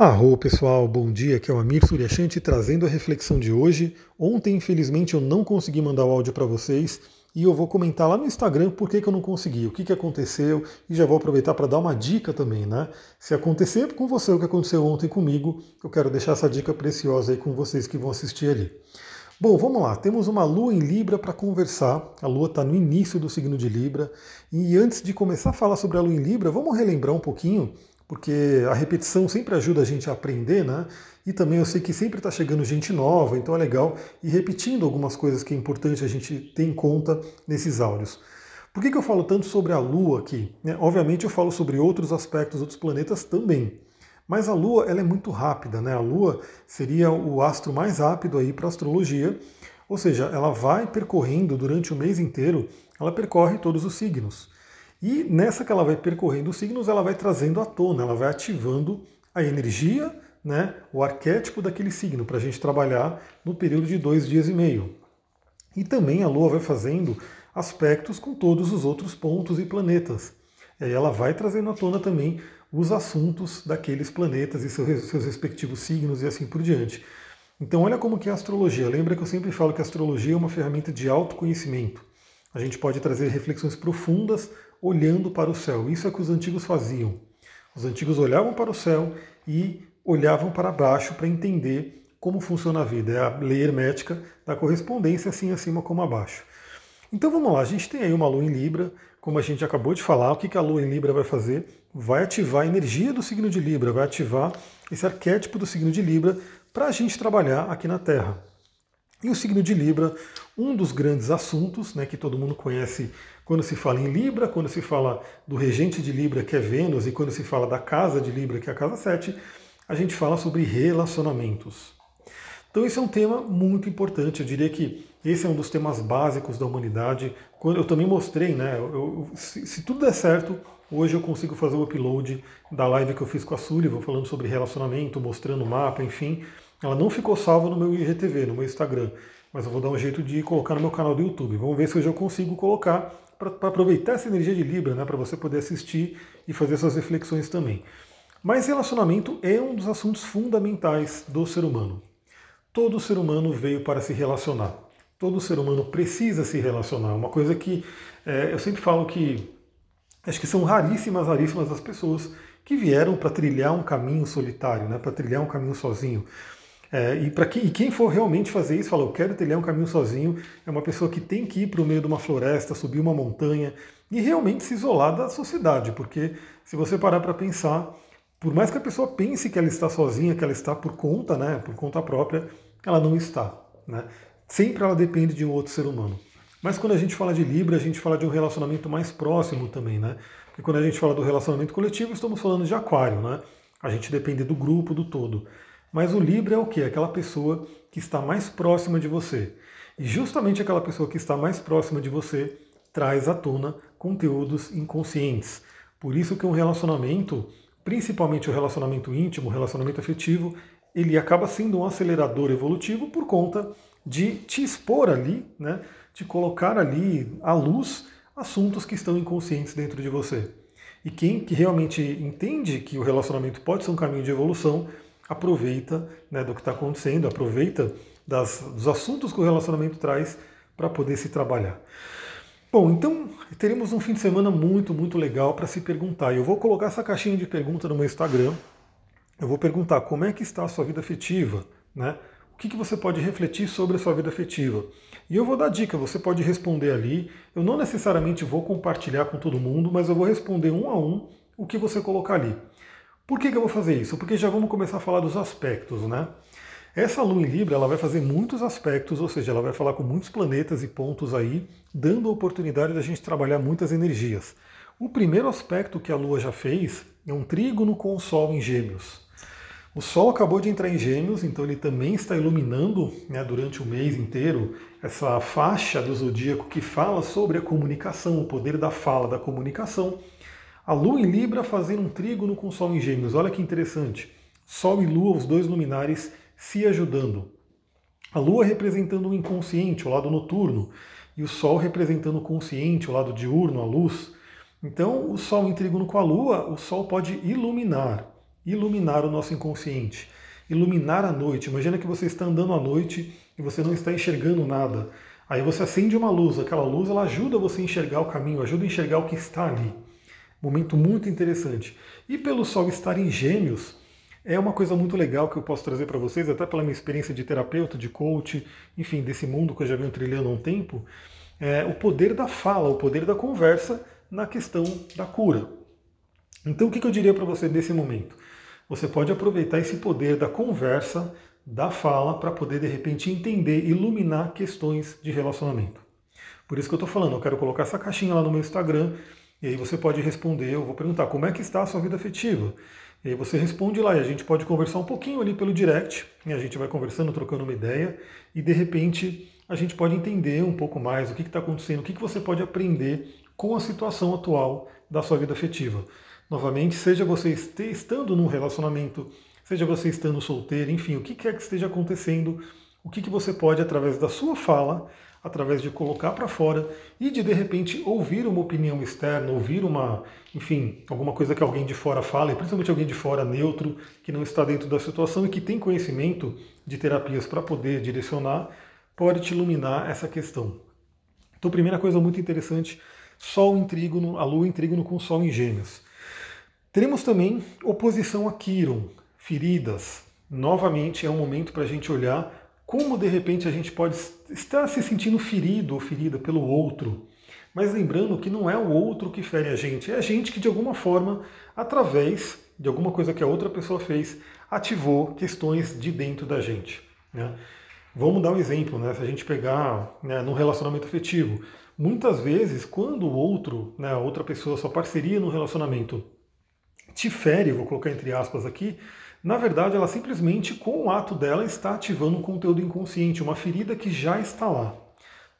Arro pessoal, bom dia, aqui é o Amir Suryashanti trazendo a reflexão de hoje. Ontem, infelizmente, eu não consegui mandar o áudio para vocês e eu vou comentar lá no Instagram por que, que eu não consegui, o que, que aconteceu e já vou aproveitar para dar uma dica também, né? Se acontecer com você o que aconteceu ontem comigo, eu quero deixar essa dica preciosa aí com vocês que vão assistir ali. Bom, vamos lá. Temos uma lua em Libra para conversar. A lua está no início do signo de Libra. E antes de começar a falar sobre a lua em Libra, vamos relembrar um pouquinho porque a repetição sempre ajuda a gente a aprender, né? E também eu sei que sempre está chegando gente nova, então é legal ir repetindo algumas coisas que é importante a gente ter em conta nesses áudios. Por que, que eu falo tanto sobre a Lua aqui? Né? Obviamente eu falo sobre outros aspectos, outros planetas também. Mas a Lua ela é muito rápida, né? A Lua seria o astro mais rápido aí para astrologia, ou seja, ela vai percorrendo durante o mês inteiro, ela percorre todos os signos. E nessa que ela vai percorrendo os signos, ela vai trazendo à tona, ela vai ativando a energia, né, o arquétipo daquele signo, para a gente trabalhar no período de dois dias e meio. E também a Lua vai fazendo aspectos com todos os outros pontos e planetas. E aí ela vai trazendo à tona também os assuntos daqueles planetas e seus, seus respectivos signos e assim por diante. Então olha como que é a astrologia. Lembra que eu sempre falo que a astrologia é uma ferramenta de autoconhecimento. A gente pode trazer reflexões profundas olhando para o céu. Isso é que os antigos faziam. Os antigos olhavam para o céu e olhavam para baixo para entender como funciona a vida. É a lei hermética da correspondência, assim acima como abaixo. Então vamos lá, a gente tem aí uma lua em Libra, como a gente acabou de falar, o que a lua em Libra vai fazer? Vai ativar a energia do signo de Libra, vai ativar esse arquétipo do signo de Libra para a gente trabalhar aqui na Terra. E o signo de Libra, um dos grandes assuntos né, que todo mundo conhece quando se fala em Libra, quando se fala do regente de Libra, que é Vênus, e quando se fala da casa de Libra, que é a casa 7, a gente fala sobre relacionamentos. Então esse é um tema muito importante, eu diria que esse é um dos temas básicos da humanidade. Quando eu também mostrei, né? Eu, se, se, tudo der certo, hoje eu consigo fazer o upload da live que eu fiz com a Sullivan, falando sobre relacionamento, mostrando o mapa, enfim. Ela não ficou salva no meu IGTV, no meu Instagram, mas eu vou dar um jeito de colocar no meu canal do YouTube. Vamos ver se hoje eu consigo colocar para aproveitar essa energia de Libra, né, para você poder assistir e fazer suas reflexões também. Mas relacionamento é um dos assuntos fundamentais do ser humano. Todo ser humano veio para se relacionar. Todo ser humano precisa se relacionar. Uma coisa que é, eu sempre falo que acho que são raríssimas, raríssimas as pessoas que vieram para trilhar um caminho solitário, né, para trilhar um caminho sozinho. É, e, que, e quem for realmente fazer isso, fala, eu quero trilhar um caminho sozinho, é uma pessoa que tem que ir para o meio de uma floresta, subir uma montanha e realmente se isolar da sociedade, porque se você parar para pensar, por mais que a pessoa pense que ela está sozinha, que ela está por conta, né, por conta própria, ela não está. Né? Sempre ela depende de um outro ser humano. Mas quando a gente fala de Libra, a gente fala de um relacionamento mais próximo também, né? Porque quando a gente fala do relacionamento coletivo, estamos falando de aquário, né? A gente depende do grupo, do todo. Mas o Libra é o que? Aquela pessoa que está mais próxima de você. E justamente aquela pessoa que está mais próxima de você traz à tona conteúdos inconscientes. Por isso que um relacionamento, principalmente o relacionamento íntimo, o relacionamento afetivo, ele acaba sendo um acelerador evolutivo por conta de te expor ali, né, de colocar ali à luz assuntos que estão inconscientes dentro de você. E quem que realmente entende que o relacionamento pode ser um caminho de evolução, aproveita né, do que está acontecendo, aproveita das, dos assuntos que o relacionamento traz para poder se trabalhar. Bom, então teremos um fim de semana muito, muito legal para se perguntar. Eu vou colocar essa caixinha de pergunta no meu Instagram. Eu vou perguntar como é que está a sua vida afetiva, né? O que, que você pode refletir sobre a sua vida afetiva? E eu vou dar dica, você pode responder ali. Eu não necessariamente vou compartilhar com todo mundo, mas eu vou responder um a um o que você colocar ali. Por que, que eu vou fazer isso? Porque já vamos começar a falar dos aspectos, né? Essa Lua em Libra ela vai fazer muitos aspectos, ou seja, ela vai falar com muitos planetas e pontos aí, dando a oportunidade da gente trabalhar muitas energias. O primeiro aspecto que a Lua já fez é um trígono com o Sol em Gêmeos. O Sol acabou de entrar em Gêmeos, então ele também está iluminando né, durante o mês inteiro essa faixa do zodíaco que fala sobre a comunicação, o poder da fala, da comunicação. A Lua em Libra fazendo um trígono com o Sol em Gêmeos. Olha que interessante. Sol e Lua, os dois luminares, se ajudando. A Lua representando o inconsciente, o lado noturno, e o Sol representando o consciente, o lado diurno, a luz. Então, o Sol em trígono com a Lua, o Sol pode iluminar. iluminar o nosso inconsciente, iluminar a noite. Imagina que você está andando à noite e você não está enxergando nada. Aí você acende uma luz, aquela luz ela ajuda você a enxergar o caminho, ajuda a enxergar o que está ali. Momento muito interessante. E pelo Sol estar em Gêmeos, é uma coisa muito legal que eu posso trazer para vocês, até pela minha experiência de terapeuta, de coach, enfim, desse mundo que eu já venho trilhando há um tempo, é o poder da fala, o poder da conversa na questão da cura. Então, o que eu diria para você nesse momento? Você pode aproveitar esse poder da conversa, da fala, para poder de repente entender, iluminar questões de relacionamento. Por isso que eu estou falando, eu quero colocar essa caixinha lá no meu Instagram, e aí você pode responder, eu vou perguntar como é que está a sua vida afetiva. E aí você responde lá e a gente pode conversar um pouquinho ali pelo direct, e a gente vai conversando, trocando uma ideia, e de repente a gente pode entender um pouco mais o que está acontecendo, o que, que você pode aprender com a situação atual da sua vida afetiva. Novamente, seja você estando num relacionamento, seja você estando solteiro, enfim, o que quer que esteja acontecendo, o que, que você pode, através da sua fala, através de colocar para fora e de de repente ouvir uma opinião externa, ouvir uma, enfim, alguma coisa que alguém de fora fala, e principalmente alguém de fora neutro, que não está dentro da situação e que tem conhecimento de terapias para poder direcionar, pode te iluminar essa questão. Então, primeira coisa muito interessante, Sol em trígono, a Lua em trígono com Sol em Gêmeos. Teremos também oposição a Quiron, feridas. Novamente é um momento para a gente olhar como de repente a gente pode estar se sentindo ferido ou ferida pelo outro. Mas lembrando que não é o outro que fere a gente, é a gente que de alguma forma, através de alguma coisa que a outra pessoa fez, ativou questões de dentro da gente. Né? Vamos dar um exemplo, né? se a gente pegar né, no relacionamento afetivo. Muitas vezes, quando o outro, né, a outra pessoa, sua parceria no relacionamento, te fere, vou colocar entre aspas aqui, na verdade, ela simplesmente, com o ato dela, está ativando um conteúdo inconsciente, uma ferida que já está lá.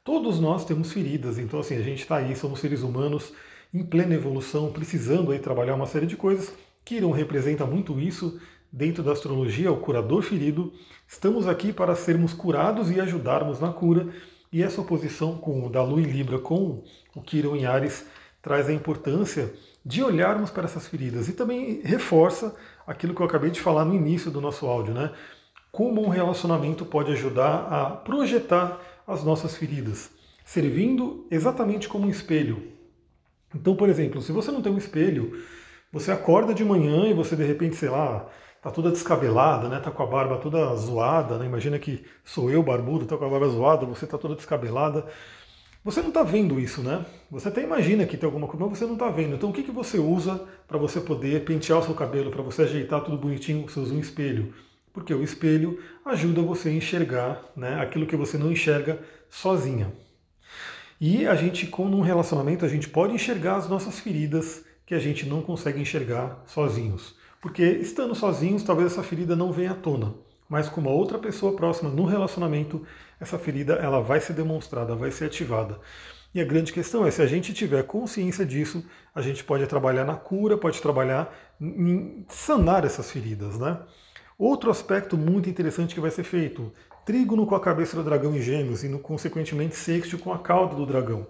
Todos nós temos feridas, então assim, a gente está aí, somos seres humanos em plena evolução, precisando aí trabalhar uma série de coisas. Kiron representa muito isso dentro da astrologia, o curador ferido. Estamos aqui para sermos curados e ajudarmos na cura. E essa oposição com da Lua em Libra com o Kiron em Ares traz a importância de olharmos para essas feridas e também reforça aquilo que eu acabei de falar no início do nosso áudio, né? Como um relacionamento pode ajudar a projetar as nossas feridas, servindo exatamente como um espelho. Então, por exemplo, se você não tem um espelho, você acorda de manhã e você de repente, sei lá, tá toda descabelada, né? Tá com a barba toda zoada, né? Imagina que sou eu barbudo, tá com a barba zoada, você tá toda descabelada. Você não está vendo isso, né? Você até imagina que tem alguma coisa, mas você não está vendo. Então o que, que você usa para você poder pentear o seu cabelo, para você ajeitar tudo bonitinho? Você usa um espelho. Porque o espelho ajuda você a enxergar né, aquilo que você não enxerga sozinha. E a gente, com um relacionamento, a gente pode enxergar as nossas feridas que a gente não consegue enxergar sozinhos. Porque estando sozinhos, talvez essa ferida não venha à tona mas com uma outra pessoa próxima no relacionamento, essa ferida ela vai ser demonstrada, vai ser ativada. E a grande questão é, se a gente tiver consciência disso, a gente pode trabalhar na cura, pode trabalhar em sanar essas feridas, né? Outro aspecto muito interessante que vai ser feito, trígono com a cabeça do dragão em gêmeos e, no, consequentemente, sexto com a cauda do dragão.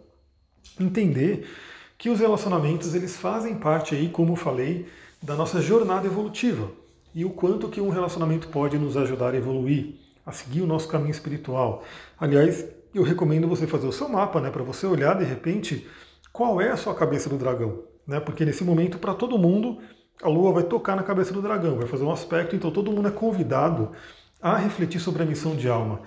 Entender que os relacionamentos, eles fazem parte aí, como eu falei, da nossa jornada evolutiva e o quanto que um relacionamento pode nos ajudar a evoluir, a seguir o nosso caminho espiritual. Aliás, eu recomendo você fazer o seu mapa, né, para você olhar de repente qual é a sua cabeça do dragão, né? Porque nesse momento para todo mundo a lua vai tocar na cabeça do dragão, vai fazer um aspecto, então todo mundo é convidado a refletir sobre a missão de alma.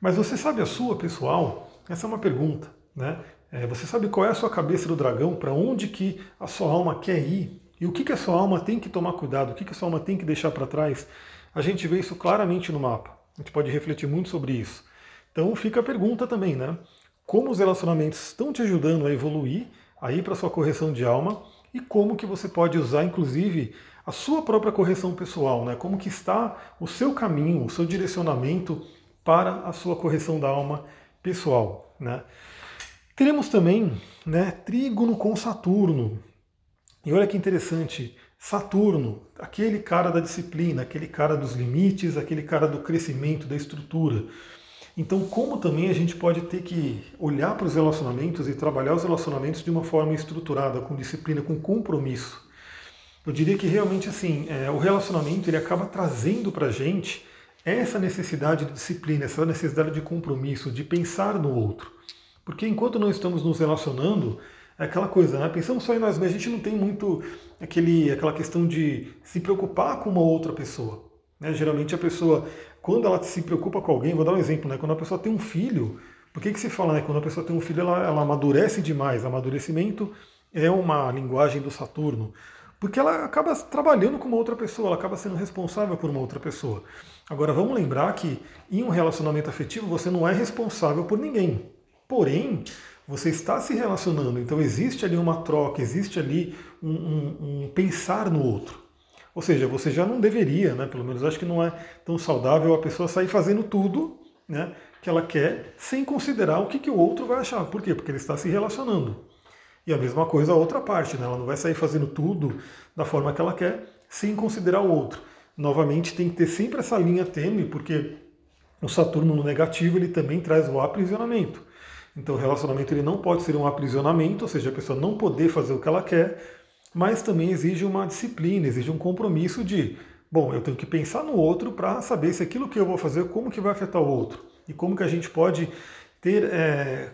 Mas você sabe a sua pessoal? Essa é uma pergunta, né? É, você sabe qual é a sua cabeça do dragão? Para onde que a sua alma quer ir? E o que, que a sua alma tem que tomar cuidado, o que, que a sua alma tem que deixar para trás, a gente vê isso claramente no mapa. A gente pode refletir muito sobre isso. Então fica a pergunta também, né? Como os relacionamentos estão te ajudando a evoluir, a para sua correção de alma, e como que você pode usar, inclusive, a sua própria correção pessoal, né? Como que está o seu caminho, o seu direcionamento para a sua correção da alma pessoal, né? Teremos também, né, trígono com Saturno. E olha que interessante, Saturno, aquele cara da disciplina, aquele cara dos limites, aquele cara do crescimento, da estrutura. Então, como também a gente pode ter que olhar para os relacionamentos e trabalhar os relacionamentos de uma forma estruturada, com disciplina, com compromisso. Eu diria que realmente assim, é, o relacionamento ele acaba trazendo para a gente essa necessidade de disciplina, essa necessidade de compromisso, de pensar no outro. Porque enquanto não estamos nos relacionando, é aquela coisa, né? Pensamos só em nós mesmos, a gente não tem muito aquele, aquela questão de se preocupar com uma outra pessoa. Né? Geralmente a pessoa, quando ela se preocupa com alguém, vou dar um exemplo, né? quando a pessoa tem um filho, por que, que se fala, né? quando a pessoa tem um filho, ela, ela amadurece demais. Amadurecimento é uma linguagem do Saturno, porque ela acaba trabalhando com uma outra pessoa, ela acaba sendo responsável por uma outra pessoa. Agora vamos lembrar que em um relacionamento afetivo você não é responsável por ninguém. Porém, você está se relacionando, então existe ali uma troca, existe ali um, um, um pensar no outro. Ou seja, você já não deveria, né, pelo menos acho que não é tão saudável a pessoa sair fazendo tudo né, que ela quer sem considerar o que, que o outro vai achar. Por quê? Porque ele está se relacionando. E a mesma coisa a outra parte, né? ela não vai sair fazendo tudo da forma que ela quer sem considerar o outro. Novamente, tem que ter sempre essa linha tênue, porque o Saturno no negativo ele também traz o aprisionamento. Então, o relacionamento ele não pode ser um aprisionamento, ou seja, a pessoa não poder fazer o que ela quer, mas também exige uma disciplina, exige um compromisso de, bom, eu tenho que pensar no outro para saber se aquilo que eu vou fazer, como que vai afetar o outro e como que a gente pode ter é,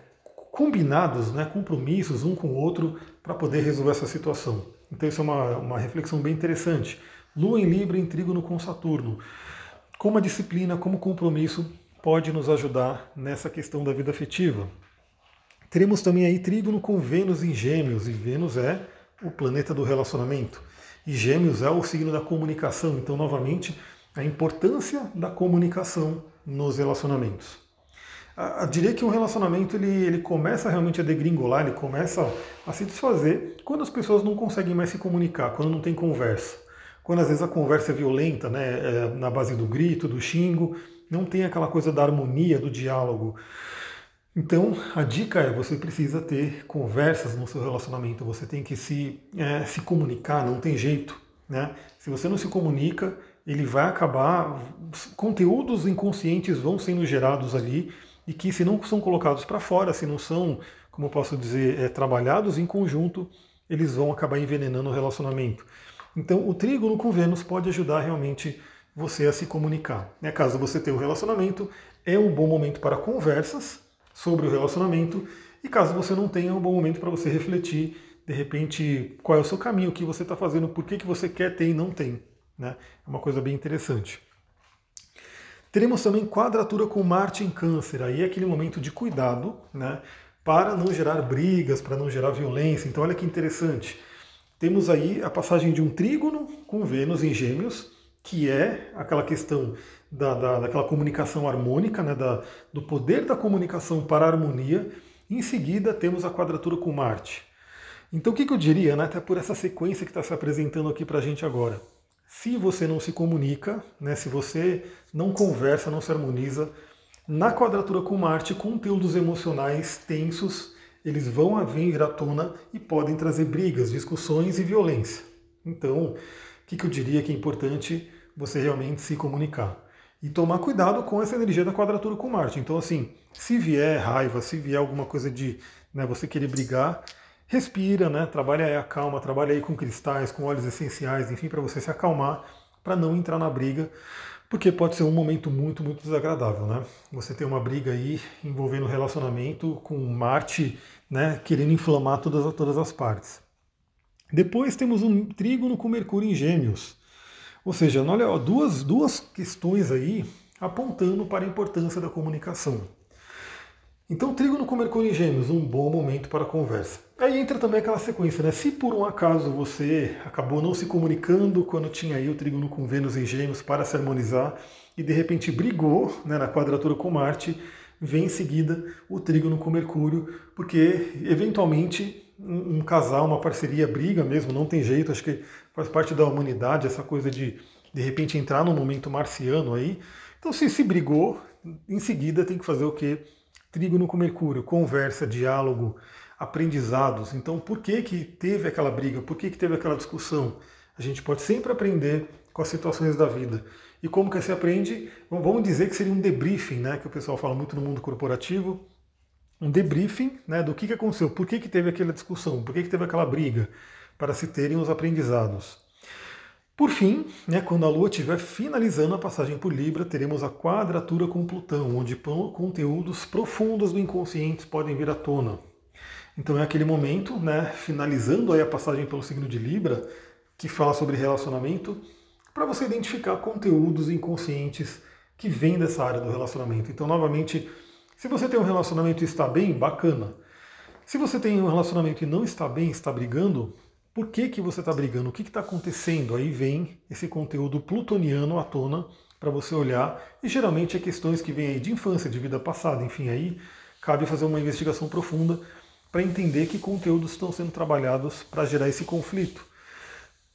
combinados, né, compromissos um com o outro para poder resolver essa situação. Então isso é uma, uma reflexão bem interessante. Lua em Libra em Trígono com Saturno. Como a disciplina, como compromisso pode nos ajudar nessa questão da vida afetiva. Teremos também aí Trígono com Vênus em Gêmeos, e Vênus é o planeta do relacionamento. E Gêmeos é o signo da comunicação, então, novamente, a importância da comunicação nos relacionamentos. Eu diria que um relacionamento ele, ele começa realmente a degringolar, ele começa a se desfazer quando as pessoas não conseguem mais se comunicar, quando não tem conversa. Quando às vezes a conversa é violenta, né, é na base do grito, do xingo, não tem aquela coisa da harmonia, do diálogo. Então, a dica é: você precisa ter conversas no seu relacionamento, você tem que se, é, se comunicar, não tem jeito. Né? Se você não se comunica, ele vai acabar. Conteúdos inconscientes vão sendo gerados ali e que, se não são colocados para fora, se não são, como posso dizer, é, trabalhados em conjunto, eles vão acabar envenenando o relacionamento. Então, o trígono com Vênus pode ajudar realmente você a se comunicar. Né? Caso você tenha um relacionamento, é um bom momento para conversas sobre o relacionamento. E caso você não tenha, é um bom momento para você refletir, de repente, qual é o seu caminho, o que você está fazendo, por que, que você quer ter e não tem. Né? É uma coisa bem interessante. Teremos também quadratura com Marte em Câncer. Aí é aquele momento de cuidado, né? Para não gerar brigas, para não gerar violência. Então, olha que interessante. Temos aí a passagem de um trígono com Vênus em Gêmeos, que é aquela questão da, da, daquela comunicação harmônica, né, da, do poder da comunicação para a harmonia. Em seguida, temos a quadratura com Marte. Então, o que, que eu diria, né, até por essa sequência que está se apresentando aqui para a gente agora? Se você não se comunica, né, se você não conversa, não se harmoniza, na quadratura com Marte, conteúdos emocionais tensos, eles vão vir à tona e podem trazer brigas, discussões e violência. Então, o que, que eu diria que é importante você realmente se comunicar? e tomar cuidado com essa energia da quadratura com Marte. Então, assim, se vier raiva, se vier alguma coisa de né, você querer brigar, respira, né? Trabalha aí a calma, trabalha aí com cristais, com óleos essenciais, enfim, para você se acalmar, para não entrar na briga, porque pode ser um momento muito, muito desagradável, né? Você tem uma briga aí envolvendo relacionamento com Marte, né, querendo inflamar todas, todas as partes. Depois temos um trígono com Mercúrio em Gêmeos. Ou seja, olha, ó, duas, duas questões aí apontando para a importância da comunicação. Então, trígono com Mercúrio em Gêmeos, um bom momento para a conversa. Aí entra também aquela sequência, né? Se por um acaso você acabou não se comunicando quando tinha aí o trígono com Vênus em Gêmeos para se harmonizar e de repente brigou né, na quadratura com Marte, vem em seguida o trígono com Mercúrio, porque eventualmente um, casal, uma parceria briga mesmo, não tem jeito, acho que faz parte da humanidade essa coisa de de repente entrar num momento marciano aí. Então se se brigou, em seguida tem que fazer o que? Trígono com Mercúrio, conversa, diálogo, aprendizados. Então por que que teve aquela briga? Por que que teve aquela discussão? A gente pode sempre aprender com as situações da vida. E como que se aprende? Vamos dizer que seria um debriefing, né? Que o pessoal fala muito no mundo corporativo um debriefing né, do que, que aconteceu, por que, que teve aquela discussão, por que, que teve aquela briga, para se terem os aprendizados. Por fim, né, quando a Lua estiver finalizando a passagem por Libra, teremos a quadratura com Plutão, onde conteúdos profundos do inconsciente podem vir à tona. Então é aquele momento, né, finalizando aí a passagem pelo signo de Libra, que fala sobre relacionamento, para você identificar conteúdos inconscientes que vêm dessa área do relacionamento. Então, novamente, se você tem um relacionamento e está bem, bacana. Se você tem um relacionamento e não está bem, está brigando, por que, que você está brigando? O que está acontecendo? Aí vem esse conteúdo plutoniano à tona para você olhar, e geralmente é questões que vêm aí de infância, de vida passada, enfim, aí cabe fazer uma investigação profunda para entender que conteúdos estão sendo trabalhados para gerar esse conflito.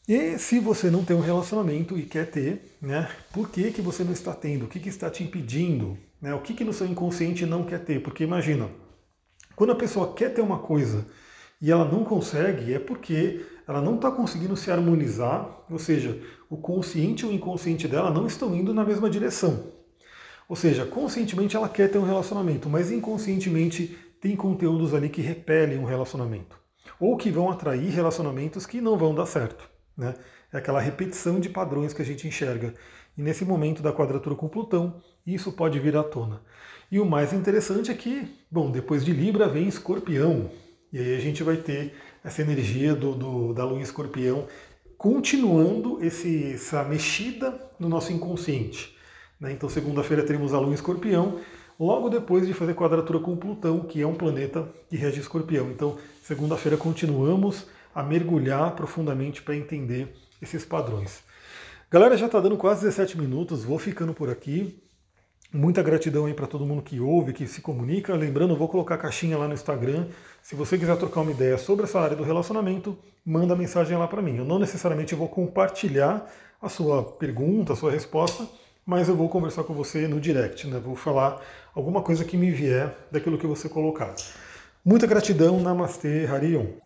E se você não tem um relacionamento e quer ter, né, por que, que você não está tendo? O que, que está te impedindo? Né? O que, que no seu inconsciente não quer ter? Porque imagina, quando a pessoa quer ter uma coisa e ela não consegue, é porque ela não está conseguindo se harmonizar, ou seja, o consciente e o inconsciente dela não estão indo na mesma direção. Ou seja, conscientemente ela quer ter um relacionamento, mas inconscientemente tem conteúdos ali que repelem um relacionamento. Ou que vão atrair relacionamentos que não vão dar certo. Né? É aquela repetição de padrões que a gente enxerga. E nesse momento da quadratura com Plutão, isso pode vir à tona. E o mais interessante é que, bom, depois de Libra vem Escorpião. E aí a gente vai ter essa energia do, do, da lua em escorpião, continuando esse, essa mexida no nosso inconsciente. Né? Então, segunda-feira teremos a lua em escorpião, logo depois de fazer quadratura com Plutão, que é um planeta que rege escorpião. Então, segunda-feira continuamos a mergulhar profundamente para entender esses padrões. Galera, já está dando quase 17 minutos, vou ficando por aqui. Muita gratidão aí para todo mundo que ouve, que se comunica. Lembrando, vou colocar a caixinha lá no Instagram. Se você quiser trocar uma ideia sobre essa área do relacionamento, manda mensagem lá para mim. Eu não necessariamente vou compartilhar a sua pergunta, a sua resposta, mas eu vou conversar com você no direct, né? Vou falar alguma coisa que me vier daquilo que você colocar. Muita gratidão, Namastê, Harion.